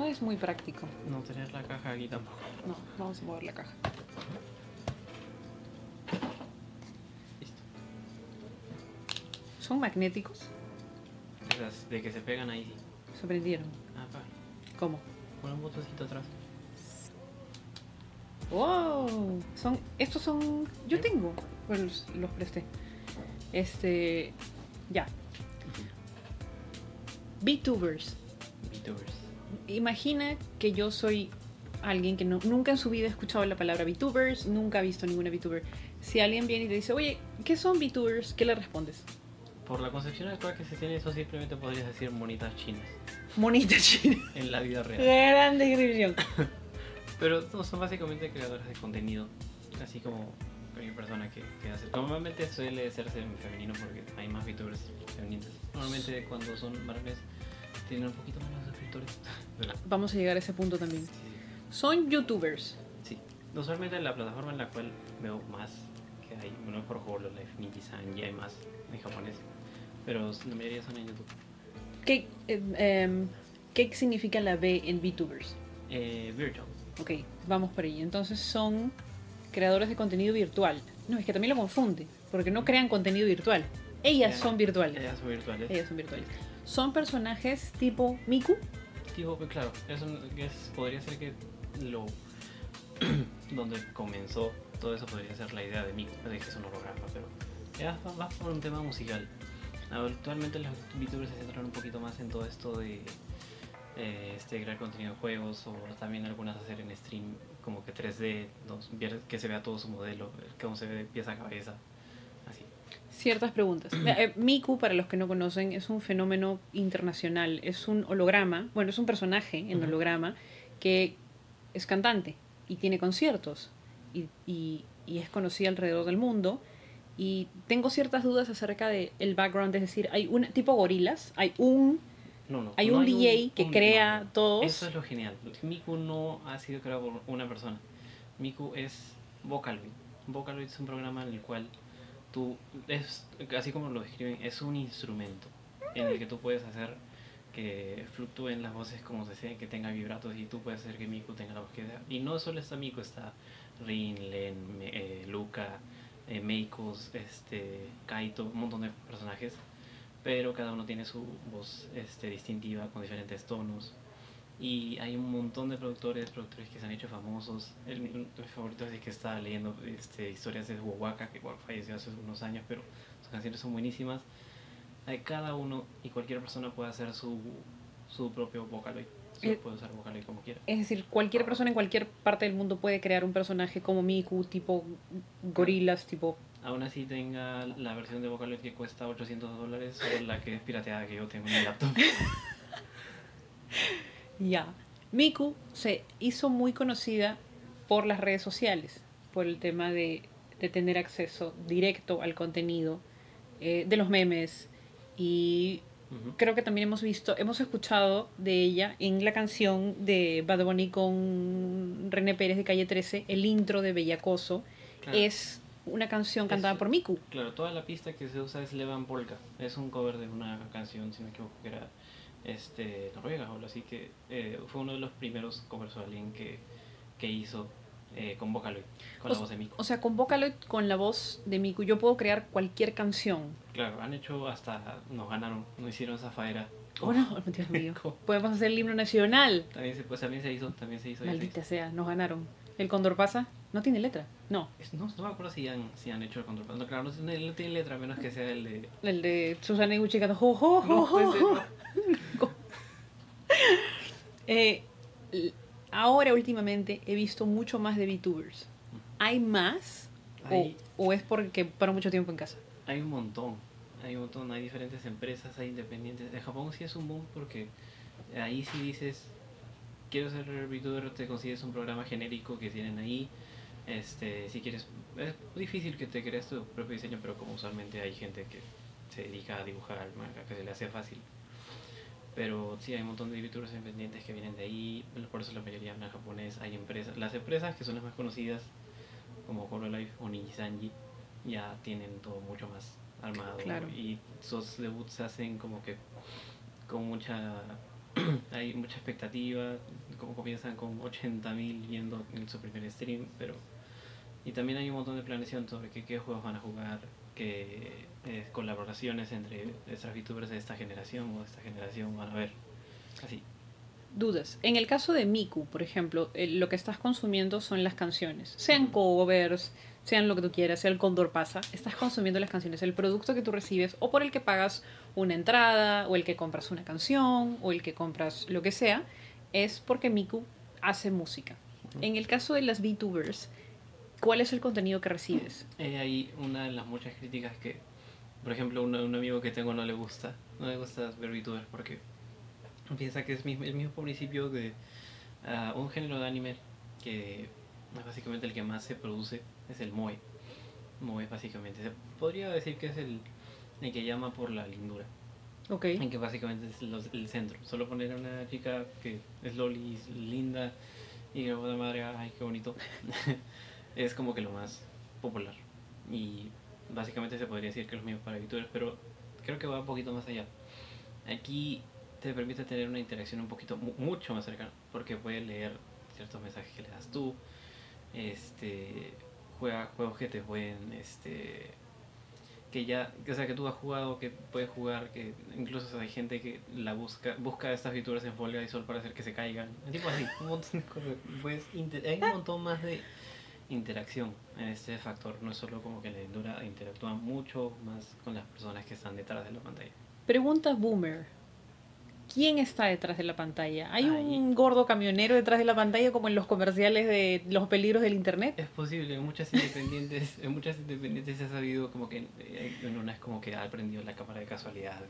No es muy práctico. No tener la caja aquí tampoco. No, vamos a mover la caja. Listo. ¿Son magnéticos? Esas de que se pegan ahí sí. Se prendieron. Ah, pa. ¿Cómo? Con un botoncito atrás. ¡Wow! Son, estos son. Yo tengo. Bueno, los, los presté. Este. Ya. VTubers. VTubers. Imagina que yo soy alguien que no, nunca en su vida ha escuchado la palabra VTubers, nunca ha visto ninguna VTuber. Si alguien viene y te dice, oye, ¿qué son VTubers? ¿Qué le respondes? Por la concepción actual que se tiene, eso simplemente podrías decir monitas chinas Monita china. en la vida real. Gran descripción. Pero no, son básicamente creadores de contenido, así como cualquier persona que, que hace. Normalmente suele en femenino porque hay más VTubers femeninas. Normalmente cuando son varones tienen un poquito menos Vamos a llegar a ese punto también. sí, Son YouTubers. sí. Usualmente la plataforma en la cual veo más que hay, bueno, por Hololive, Nijisan, y hay más en japonés. Pero la mayoría son en YouTube. ¿Qué, eh, em, ¿Qué significa la B en VTubers? Eh, virtual. Ok, vamos por ahí. Entonces son creadores de contenido virtual. No, es que también lo confunde, porque no crean contenido virtual. Ellas son virtuales. Ellas son virtuales. Ellas son virtuales. Son personajes tipo Miku. Tipo, claro, es un- es- podría ser que lo donde comenzó todo eso podría ser la idea de Miku, de que es un holograma, pero ya va, va por un tema musical. Actualmente los VTubers se centran un poquito más en todo esto de eh, este crear contenido de juegos o también algunas hacer en stream como que 3D, dos- ver que se vea todo su modelo, cómo se ve pieza a cabeza. Ciertas preguntas. Eh, Miku, para los que no conocen, es un fenómeno internacional. Es un holograma, bueno, es un personaje en Ujú. holograma que es cantante y tiene conciertos y, y- y es conocida alrededor del mundo. Y tengo ciertas dudas acerca del el background, es decir, hay un tipo gorilas, hay un, No, no, hay no un DJ que un- crea no. todos. Eso es lo genial. Miku no ha sido creado por una persona. Miku es Vocaloid. Vocaloid es un programa en el cual tú, es, así como lo describen, es un instrumento en el que tú puedes hacer que fluctúen las voces como se sea, que tenga vibratos y tú puedes hacer que Miku tenga la voz que sea. Y no solo está Miku, está Rin, Len, Me- eh, Luca, eh, Meikos, este, Kaito, un montón de personajes pero cada uno tiene su voz este, distintiva con diferentes tonos. Y hay un montón de productores, productores que se han hecho famosos. El, mi favorito es el que estaba leyendo este, historias de Wawaka, que bueno, falleció hace unos años, pero sus canciones son buenísimas. Hay cada uno y cualquier persona puede hacer su, su propio Vocaloid. Su- Eh, puede usar Vocaloid como quiera. Es decir, cualquier persona en cualquier parte del mundo puede crear un personaje como Miku, tipo gorilas, tipo... Aún así tenga la versión de Vocaloid que cuesta 800 dólares o la que es pirateada que yo tengo en mi laptop. Ya. Miku se hizo muy conocida por las redes sociales, por el tema de, de tener acceso directo al contenido, eh, de los memes. Y creo que también hemos visto, hemos escuchado de ella en la canción de Bad Bunny con René Pérez de Calle 13, el intro de Bellacoso. Claro. Es una canción cantada Es- por Miku. Claro, toda la pista que se usa es Levan Polka. Es un cover de una canción, si no me equivoco, que era este, noruega o algo así, que eh, fue uno de los primeros covers o alguien que, que hizo eh, con Vocaloid, con O la voz de Miku. O sea, con Vocaloid, con la voz de Miku, yo puedo crear cualquier canción. Claro, han hecho hasta, nos ganaron, nos hicieron Zafaera. Oh, no, Dios mío. Podemos hacer el himno nacional. También se, pues, también se hizo, también se hizo. ya se Maldita hizo. sea, nos ganaron. ¿El Condor pasa? No tiene letra. No. Es- no, no me acuerdo si han, si han hecho el control. No, claro, no, tiene- no tiene letra, a menos que sea el de... El de Susana Iguchi canta, "Jo, jo, jo, jo". no. Eh, ahora últimamente he visto mucho más de VTubers. ¿Hay más? O- Hay- O, es porque para mucho tiempo en casa? Hay un montón, hay un montón, hay diferentes empresas, hay independientes. En Japón sí es un boom porque ahí sí dices, quiero ser VTuber, te consigues un programa genérico que tienen ahí. Este, si quieres, es difícil que te crees tu propio diseño, pero como usualmente hay gente que se dedica a dibujar al manga, que se le hace fácil. Pero sí, hay un montón de VTubers independientes que vienen de ahí, por eso la mayoría hablan japonés. Hay empresas, las empresas que son las más conocidas, como Hololive o Nijisanji, ya tienen todo mucho más armado Claro. y sus debuts se hacen como que con mucha hay mucha expectativa, como comienzan con 80.000 viendo en su primer stream, pero... Y también hay un montón de planeación sobre qué, qué juegos van a jugar, qué eh, colaboraciones entre estas VTubers de esta generación o de esta generación van a ver. Así. Dudas. En el caso de Miku, por ejemplo, eh, lo que estás consumiendo son las canciones. Sean covers, sean lo que tú quieras, sea el Condor pasa, estás consumiendo las canciones. El producto que tú recibes o por el que pagas una entrada, o el que compras una canción, o el que compras lo que sea, es porque Miku hace música. En el caso de las VTubers, ¿cuál es el contenido que recibes? Eh, hay una de las muchas críticas que, por ejemplo, un, un amigo que tengo no le gusta, no le gusta ver VTubers porque piensa que es mismo- el mismo principio de ah, un género de anime que es básicamente el que más se produce, es el moe. Moe básicamente, se podría decir que es el, el que llama por la lindura. Ok. En que básicamente es los- el centro. Solo poner a una chica que es loli, es linda y que madre, ay, qué bonito. es como que lo más popular. Y básicamente se podría decir que es lo mismo para VTubers, pero creo que va un poquito más allá. Aquí te permite tener una interacción un poquito, mu- mucho más cercana, porque puedes leer ciertos mensajes que le das tú. Este, juega juegos que te pueden, este, que ya, o sea, que tú has jugado, que puedes jugar, que incluso hay gente que la busca, busca estas virtudes en Fall Guys solo para hacer que se caigan, tipo así, un montón de cosas. Pues, hay un montón más de interacción en este factor, no es solo como que la endura interactúa mucho más con las personas que están detrás de la pantalla. Pregunta Boomer. ¿Quién está detrás de la pantalla? ¿Hay un gordo camionero detrás de la pantalla como en los comerciales de los peligros del internet? Es posible, en muchas independientes, en muchas independientes se ha sabido como que eh, en una es como que ha prendido la cámara de casualidad.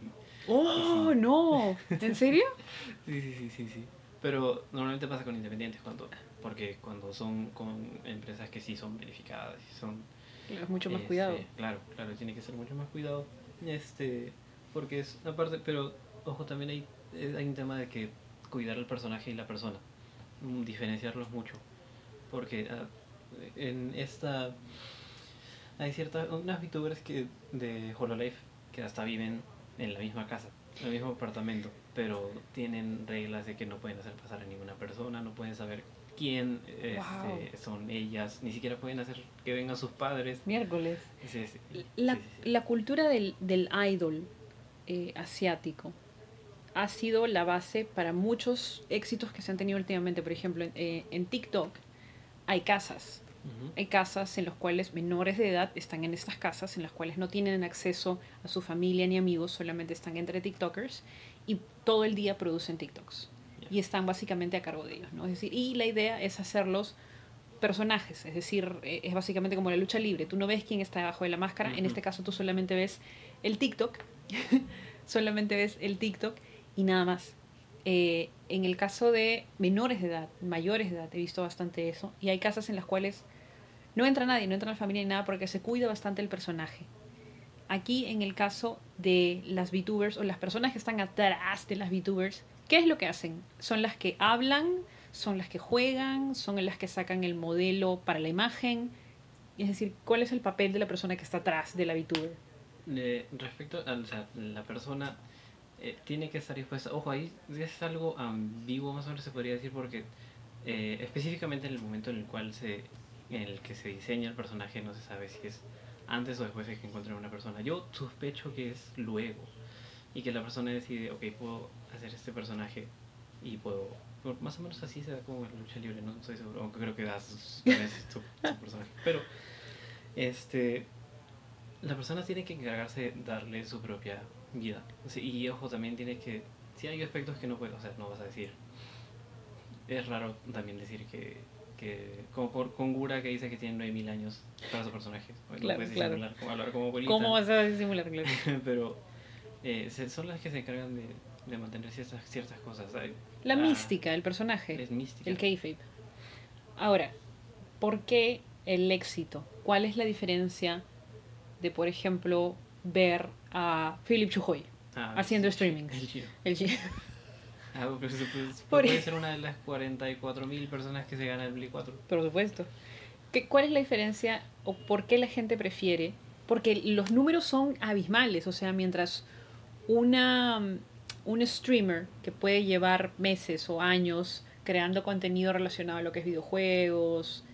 ¡Oh, no! ¿En serio? Sí, sí, sí, sí, sí. Pero normalmente pasa con independientes cuando, porque cuando son con empresas que sí son verificadas y son Es mucho más este, cuidado. Claro, claro, tiene que ser mucho más cuidado. Este, porque es aparte, pero ojo, también hay, eh, hay un tema de que cuidar al personaje y la persona, mm, diferenciarlos mucho. Porque ah, en esta hay ciertas unas VTubers que de Hololive que hasta viven en la misma casa, en el mismo apartamento, pero tienen reglas de que no pueden hacer pasar a ninguna persona, no pueden saber quién este, Wow. son ellas, ni siquiera pueden hacer que vengan sus padres. Miércoles. Sí, sí, La, sí, la cultura del, del idol eh, asiático ha sido la base para muchos éxitos que se han tenido últimamente. Por ejemplo, en, eh, en TikTok hay casas. Hay casas en las cuales menores de edad están en estas casas, en las cuales no tienen acceso a su familia ni amigos, solamente están entre TikTokers y todo el día producen TikToks. Y están básicamente a cargo de ellos, ¿no? Es decir, y la idea es hacerlos personajes, es decir, eh, es básicamente como la lucha libre. Tú no ves quién está debajo de la máscara, en este caso tú solamente ves el TikTok, solamente ves el TikTok y nada más. Eh, en el caso de menores de edad, mayores de edad, he visto bastante eso. Y hay casas en las cuales no entra nadie, no entra la familia ni nada porque se cuida bastante el personaje. Aquí en el caso de las VTubers o las personas que están atrás de las VTubers, ¿qué es lo que hacen? Son las que hablan, son las que juegan, son las que sacan el modelo para la imagen. Es decir, ¿cuál es el papel de la persona que está atrás de la VTuber? Eh, respecto a o sea, la persona, eh, tiene que estar dispuesta. Ojo, ahí es algo ambiguo, más o menos se podría decir, porque eh, específicamente en el momento en el cual se, en el que se diseña el personaje, no se sabe si es antes o después de que encuentren una persona. Yo sospecho que es luego y que la persona decide, ok, puedo hacer este personaje y puedo. Más o menos así se da como en la lucha libre, no estoy seguro, aunque creo que das tu, tu personaje. Pero, este, la persona tiene que encargarse de darle su propia vida. Y ojo, también tiene que. Si hay aspectos que no puedes, o sea, no vas a decir. Es raro también decir que. que como por, con Gura que dice que tiene 9000 años para su personaje. No Claro, puedes claro. como hablar como. ¿Cómo vas a disimular? Claro. Pero eh, son las que se encargan de, de mantener ciertas, ciertas cosas. Hay- La ah, mística del personaje. Es mística. El kayfabe. Ahora, ¿por qué el éxito? ¿Cuál es la diferencia de, por ejemplo, ver a Philip Chujoy Ah, haciendo el chi- streamings? el chino. El chi- Ah, pero se puede, Por- puede ser una de las 44.000 personas que se gana el Play 4. Por supuesto. ¿Qué, ¿Cuál es la diferencia o por qué la gente prefiere? Porque los números son abismales, o sea, mientras una, un streamer que puede llevar meses o años creando contenido relacionado a lo que es videojuegos,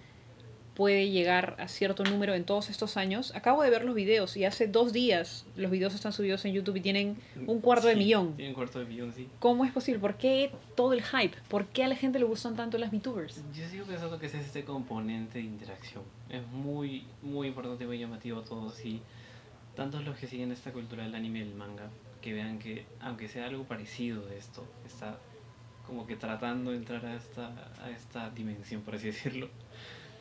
puede llegar a cierto número en todos estos años. Acabo de ver los videos y hace dos días los videos están subidos en YouTube y tienen un cuarto de Sí, millón. Tienen un cuarto de millón, sí. ¿Cómo es posible? ¿Por qué todo el hype? ¿Por qué a la gente le gustan tanto las VTubers? Yo sigo pensando que es este componente de interacción. Es muy, muy importante, muy llamativo a todos. Y tantos los que siguen esta cultura del anime y el manga, que vean que, aunque sea algo parecido de esto, está como que tratando de entrar a esta, a esta dimensión, por así decirlo.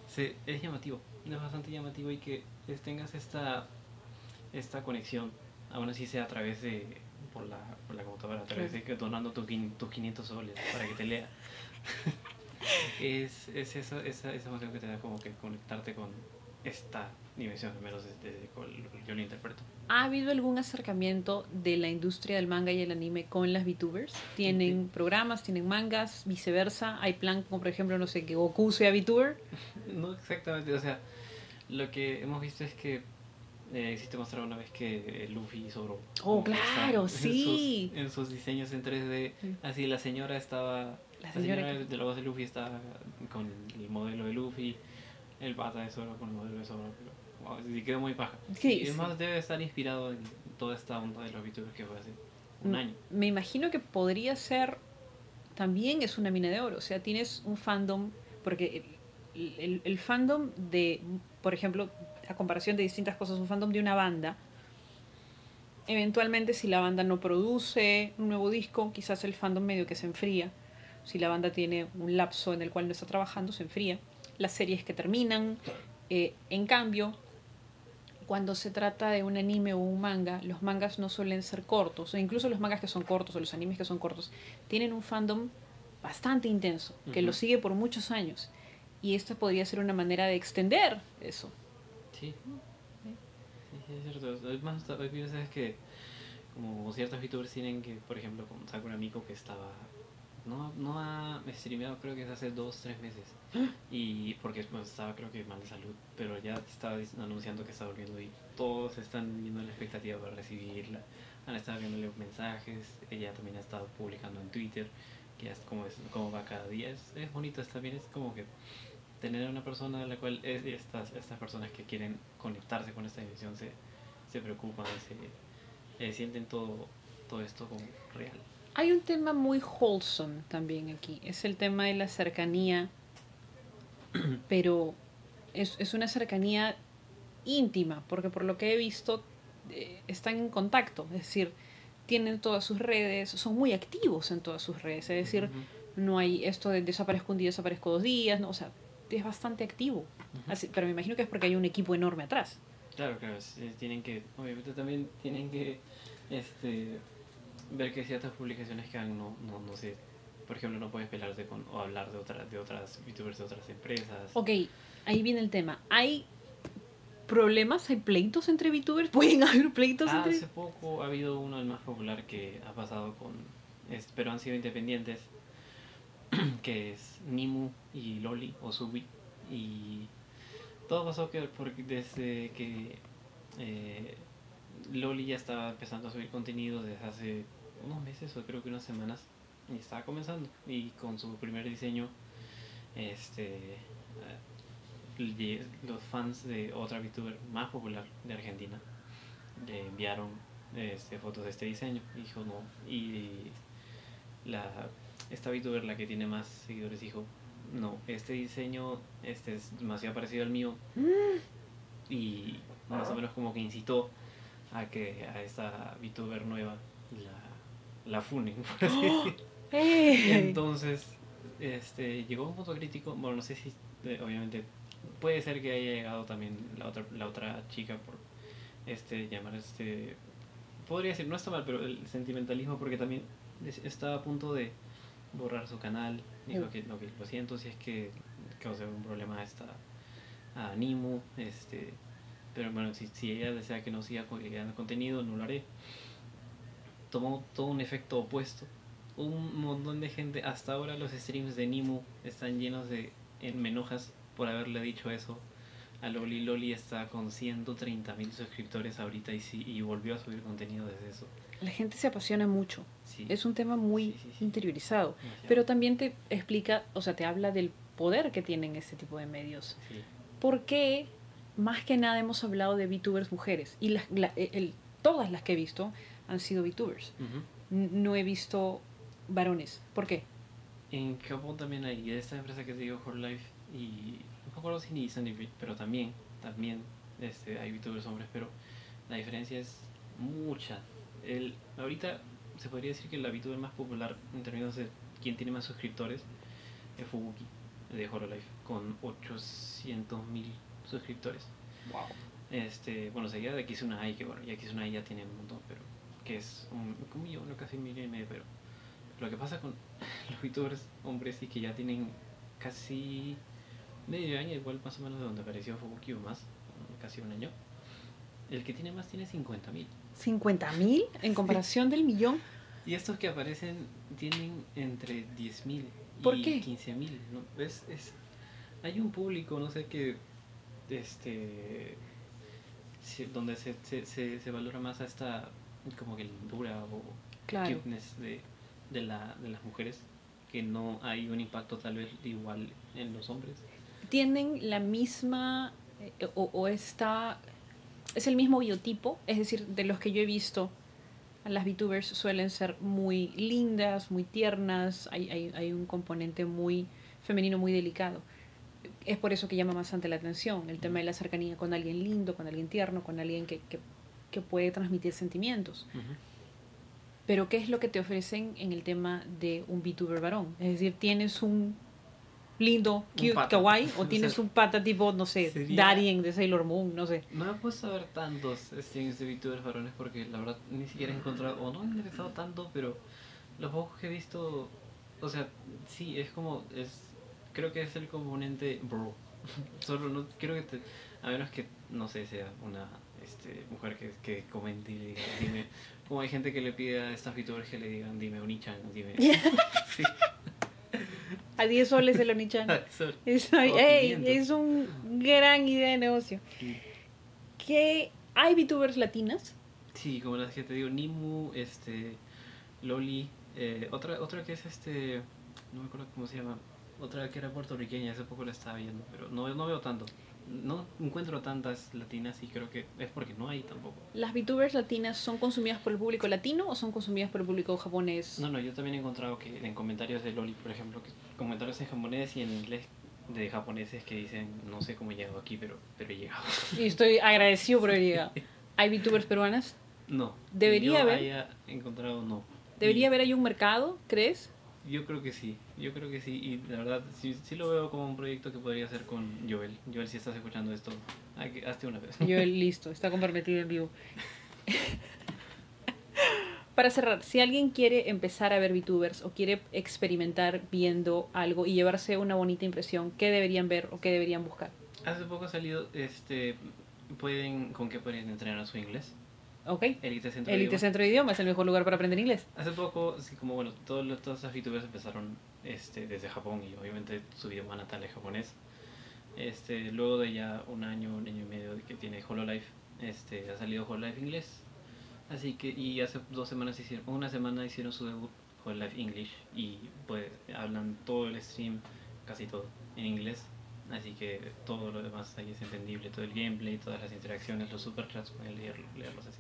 Se, es llamativo, es bastante llamativo y que tengas esta, esta conexión, aún así sea a través de, por la, por la computadora, a través de que donando tus tus 500 soles para que te lea. es, es esa, esa, esa emoción que te da como que conectarte con esta dimensión, al menos desde yo lo interpreto. ¿Ha habido algún acercamiento de la industria del manga y el anime con las VTubers? ¿Tienen programas, tienen mangas, viceversa? ¿Hay plan como por ejemplo, no sé, que Goku sea VTuber? No exactamente, o sea, lo que hemos visto es que eh, sí te mostraron una vez que eh, Luffy sobró. Oh, claro, sí. En sus, en sus diseños en 3D, Sí. así la señora estaba... La La señora señora, que- de la voz de Luffy estaba con el modelo de Luffy, el pata de Zoro con el modelo de Zoro, wow, sí quedó muy paja. Sí, y es sí. más, debe estar inspirado en toda esta onda de los VTubers que fue hace un año. Me imagino que podría ser, también es una mina de oro, o sea, tienes un fandom, porque el, el- el fandom de, por ejemplo, a comparación de distintas cosas, un fandom de una banda, eventualmente si la banda no produce un nuevo disco, quizás el fandom medio que se enfría, si la banda tiene un lapso en el cual no está trabajando, se enfría, las series que terminan, eh, en cambio, cuando se trata de un anime o un manga, los mangas no suelen ser cortos, o incluso los mangas que son cortos o los animes que son cortos, tienen un fandom bastante intenso, que lo Ujú. sigue por muchos años. Y esta podría ser una manera de extender eso. Sí. Sí, sí, es cierto. Es más, hay veces que como ciertos VTubers tienen que, por ejemplo, con Sakura Miko que estaba... No, no ha streameado creo que es hace dos, tres meses. Y porque pues, estaba creo que mal de salud, pero ya estaba anunciando que está volviendo y todos están viendo la expectativa para recibirla. Han estado viéndole mensajes, ella también ha estado publicando en Twitter, que es como, es, como va cada día. Es, es bonito, es- también es como que tener a una persona a la cual es- estas, estas personas que quieren conectarse con esta dimensión se, se preocupan, se, eh, sienten todo, todo esto como real. Hay un tema muy wholesome también aquí, es el tema de la cercanía, pero es, es una cercanía íntima, porque por lo que he visto eh, están en contacto, es decir, tienen todas sus redes, son muy activos en todas sus redes, es decir, no hay esto de desaparezco un día, desaparezco dos días, no, o sea, es bastante activo. Así, pero me imagino que es porque hay un equipo enorme atrás. Claro, claro, tienen que, obviamente también tienen que este, ver que ciertas publicaciones que hagan no, no, no sé, por ejemplo, no puedes pelarte con o hablar de otras de otras youtubers de otras empresas. Ok, ahí viene el tema. ¿Hay problemas, hay pleitos entre VTubers? ¿Pueden haber pleitos Ah, entre hace poco ha habido uno, el más popular, que ha pasado con, es- pero han sido independientes, que es Nimu y Loli o Subi. Y todo pasó que porque desde que eh, Loli ya estaba empezando a subir contenido desde hace unos meses o creo que unas semanas y estaba comenzando y con su primer diseño este eh, los fans de otra VTuber más popular de Argentina le enviaron este, fotos de este diseño. Dijo no y la esta VTuber la que tiene más seguidores dijo no este diseño este es demasiado parecido al mío y más o menos como que incitó a que a esta VTuber nueva la, la funen por así. ¡Eh! Entonces, este, llegó un punto crítico. Bueno, no sé si, eh, obviamente, puede ser que haya llegado también la otra, la otra chica por este llamar este. Podría decir, no está mal, pero el sentimentalismo, porque también es- estaba a punto de borrar su canal. Dijo que, no, que lo siento si es que causé un problema a esta a Nimu. Este, pero bueno, si, si ella desea que no siga creando contenido, no lo haré. Tomó todo un efecto opuesto un montón de gente. Hasta ahora los streams de Nimu están llenos de en- me enojas por haberle dicho eso. a Loli. Loli está con 130 mil suscriptores ahorita y, sí, y volvió a subir contenido desde eso. La gente se apasiona mucho. Sí. Es un tema muy Sí, interiorizado. Pero también te explica, o sea, te habla del poder que tienen este tipo de medios. ¿Por qué más que nada hemos hablado de VTubers mujeres? Y las, la- el- todas las que he visto han sido VTubers. Ujú. N- No he visto varones. ¿Por qué? En Japón también hay esta empresa que te digo, Life y no me acuerdo si ni Fit, pero también, también este, hay VTubers hombres, pero la diferencia es mucha. El, ahorita se podría decir que la VTuber más popular en términos de quién tiene más suscriptores es Fubuki de Hololive con 800 mil suscriptores. Wow. Este, bueno, seguida de Kizuna Ai, que bueno, ya Kizuna Ai ya tiene un montón, pero que es un, un millón, no casi un millón y medio, pero lo que pasa con los youtubers hombres y que ya tienen casi medio año, igual más o menos de donde apareció Fubuki o más, casi un año, el que tiene más tiene 50 mil. ¿50 mil en comparación del millón? Y estos que aparecen tienen entre 10 mil ¿Por y qué? 15 mil. ¿no? ¿Ves? Es, hay un público, no sé, que este donde se, se, se, se valora más a esta como que lindura o Claro. cuteness de, de, la, de las mujeres que no hay un impacto tal vez igual en los hombres. Tienen la misma, eh, o, o está, es el mismo biotipo, es decir, de los que yo he visto, las VTubers suelen ser muy lindas, muy tiernas, hay, hay, hay un componente muy femenino, muy delicado. Es por eso que llama bastante la atención, el tema de la cercanía con alguien lindo, con alguien tierno, con alguien que, que, que puede transmitir sentimientos. Pero ¿qué es lo que te ofrecen en el tema de un VTuber varón? Es decir, tienes un lindo, cute, pata. kawaii, o O tienes sea, un pata tipo, no sé, sería- Darien de Sailor Moon, no sé. No he puesto a ver tantos streams de VTubers varones porque la verdad ni siquiera he encontrado, o no he interesado tanto, pero los pocos que he visto, o sea, sí, es como, es creo que es el componente bro. Solo no, creo que te, a menos que, no sé, sea una este, mujer que, que comente y le diga, dime, como hay gente que le pide a estas VTubers que le digan, dime Onichan, dime. sí, A 10 soles el Onichan. Es, O ey, 500. es un gran idea de negocio. sí. ¿Qué hay VTubers latinas? Sí, como las que te digo, Nimu, este, Loli, eh, otra, otra que es este, no me acuerdo cómo se llama, otra que era puertorriqueña, hace poco la estaba viendo, pero no, no veo tanto, no encuentro tantas latinas y creo que es porque no hay tampoco. ¿Las VTubers latinas son consumidas por el público latino o son consumidas por el público japonés? No, no, yo también he encontrado que en comentarios de Loli, por ejemplo, que comentarios en japonés y en inglés de japoneses que dicen, no sé cómo he llegado aquí, pero, pero he llegado. Y estoy agradecido por haber llegado. ¿Hay VTubers peruanas? No. Debería yo haber. haya encontrado no. ¿Debería Y- haber ahí un mercado, crees? Yo creo que sí, yo creo que sí, y la verdad sí, sí lo veo como un proyecto que podría hacer con Joel. Joel, si estás escuchando esto, hay que- hazte una vez. Yo listo, está comprometido en vivo. Para cerrar, si alguien quiere empezar a ver VTubers o quiere experimentar viendo algo y llevarse una bonita impresión, ¿qué deberían ver o qué deberían buscar? Hace poco ha salido, este, pueden, ¿con qué pueden entrenar su inglés? ¿Ok? Elite Centro de Elite Idiomas. Centro de Idiomas es el mejor lugar para aprender inglés. Hace poco, sí, como bueno, todos los- todas esas VTubers empezaron este, desde Japón y obviamente su idioma natal es japonés. Este, luego de ya un año, un año y medio de que tiene Hololive, este, ha salido Hololive inglés. Así que, y hace dos semanas hicieron, una semana hicieron su debut Hololive English y pues hablan todo el stream, casi todo, en inglés. Así que todo lo demás ahí es entendible, todo el gameplay, todas las interacciones, los superchats, pueden leerlo, leerlos así.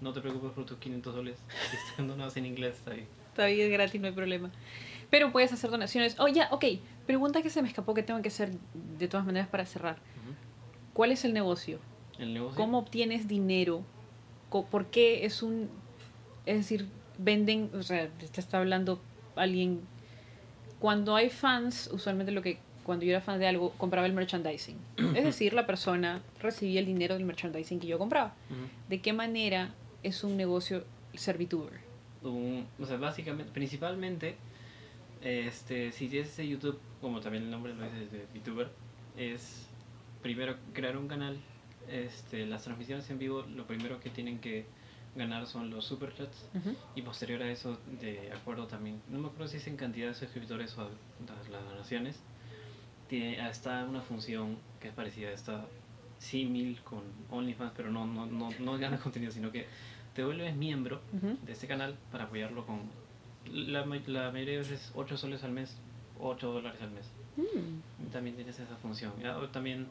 No te preocupes por tus 500 soles, si están donados en inglés, está bien. Todavía es gratis, no hay problema. Pero puedes hacer donaciones. Oh, ya, ok. Pregunta que se me escapó que tengo que hacer de todas maneras para cerrar. ¿Cuál es el negocio? El negocio. ¿Cómo obtienes dinero? ¿Por qué es un... Es decir, venden, o sea, te está hablando alguien... Cuando hay fans, usualmente lo que... Cuando yo era fan de algo, compraba el merchandising. Es decir, la persona recibía el dinero del merchandising que yo compraba. ¿De qué manera es un negocio ser VTuber? Un- o sea, básicamente, principalmente, este, si tienes ese YouTube, como también el nombre lo dice de VTuber, es primero crear un canal. Este, las transmisiones en vivo, lo primero que tienen que ganar son los superchats y posterior a eso, de acuerdo también, no me acuerdo si es en cantidad de suscriptores o las, las donaciones, tiene, está una función que es parecida a esta símil con OnlyFans, pero no, no, no, no ganas contenido, sino que te vuelves miembro de este canal para apoyarlo con la, la mayoría de veces 8 soles al mes, 8 dólares al mes. Mm. También tienes esa función. O También,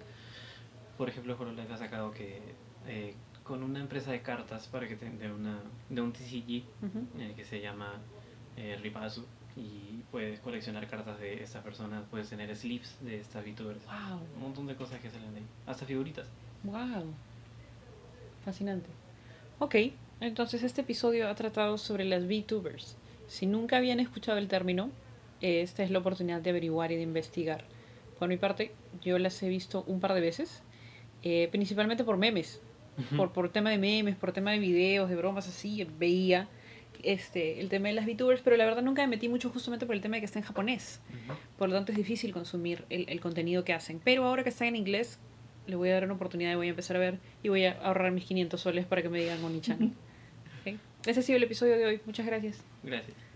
por ejemplo, Hololive ha sacado que eh, con una empresa de cartas para que te, de, una, de un TCG eh, que se llama eh, Ripazu y puedes coleccionar cartas de estas personas, puedes tener slips de estas VTubers. Wow. Un montón de cosas que salen de ahí. Hasta figuritas. Wow. Fascinante. Ok, entonces este episodio ha tratado sobre las VTubers. Si nunca habían escuchado el término, esta es la oportunidad de averiguar y de investigar. Por mi parte, yo las he visto un par de veces, eh, principalmente por memes, por, por tema de memes, por tema de videos, de bromas así, veía este, el tema de las VTubers, pero la verdad nunca me metí mucho justamente por el tema de que está en japonés. Por lo tanto es difícil consumir el, el contenido que hacen. Pero ahora que está en inglés, le voy a dar una oportunidad y voy a empezar a ver y voy a ahorrar mis 500 soles para que me digan Oni-chan. Ese ha sido el episodio de hoy. Muchas gracias. Gracias.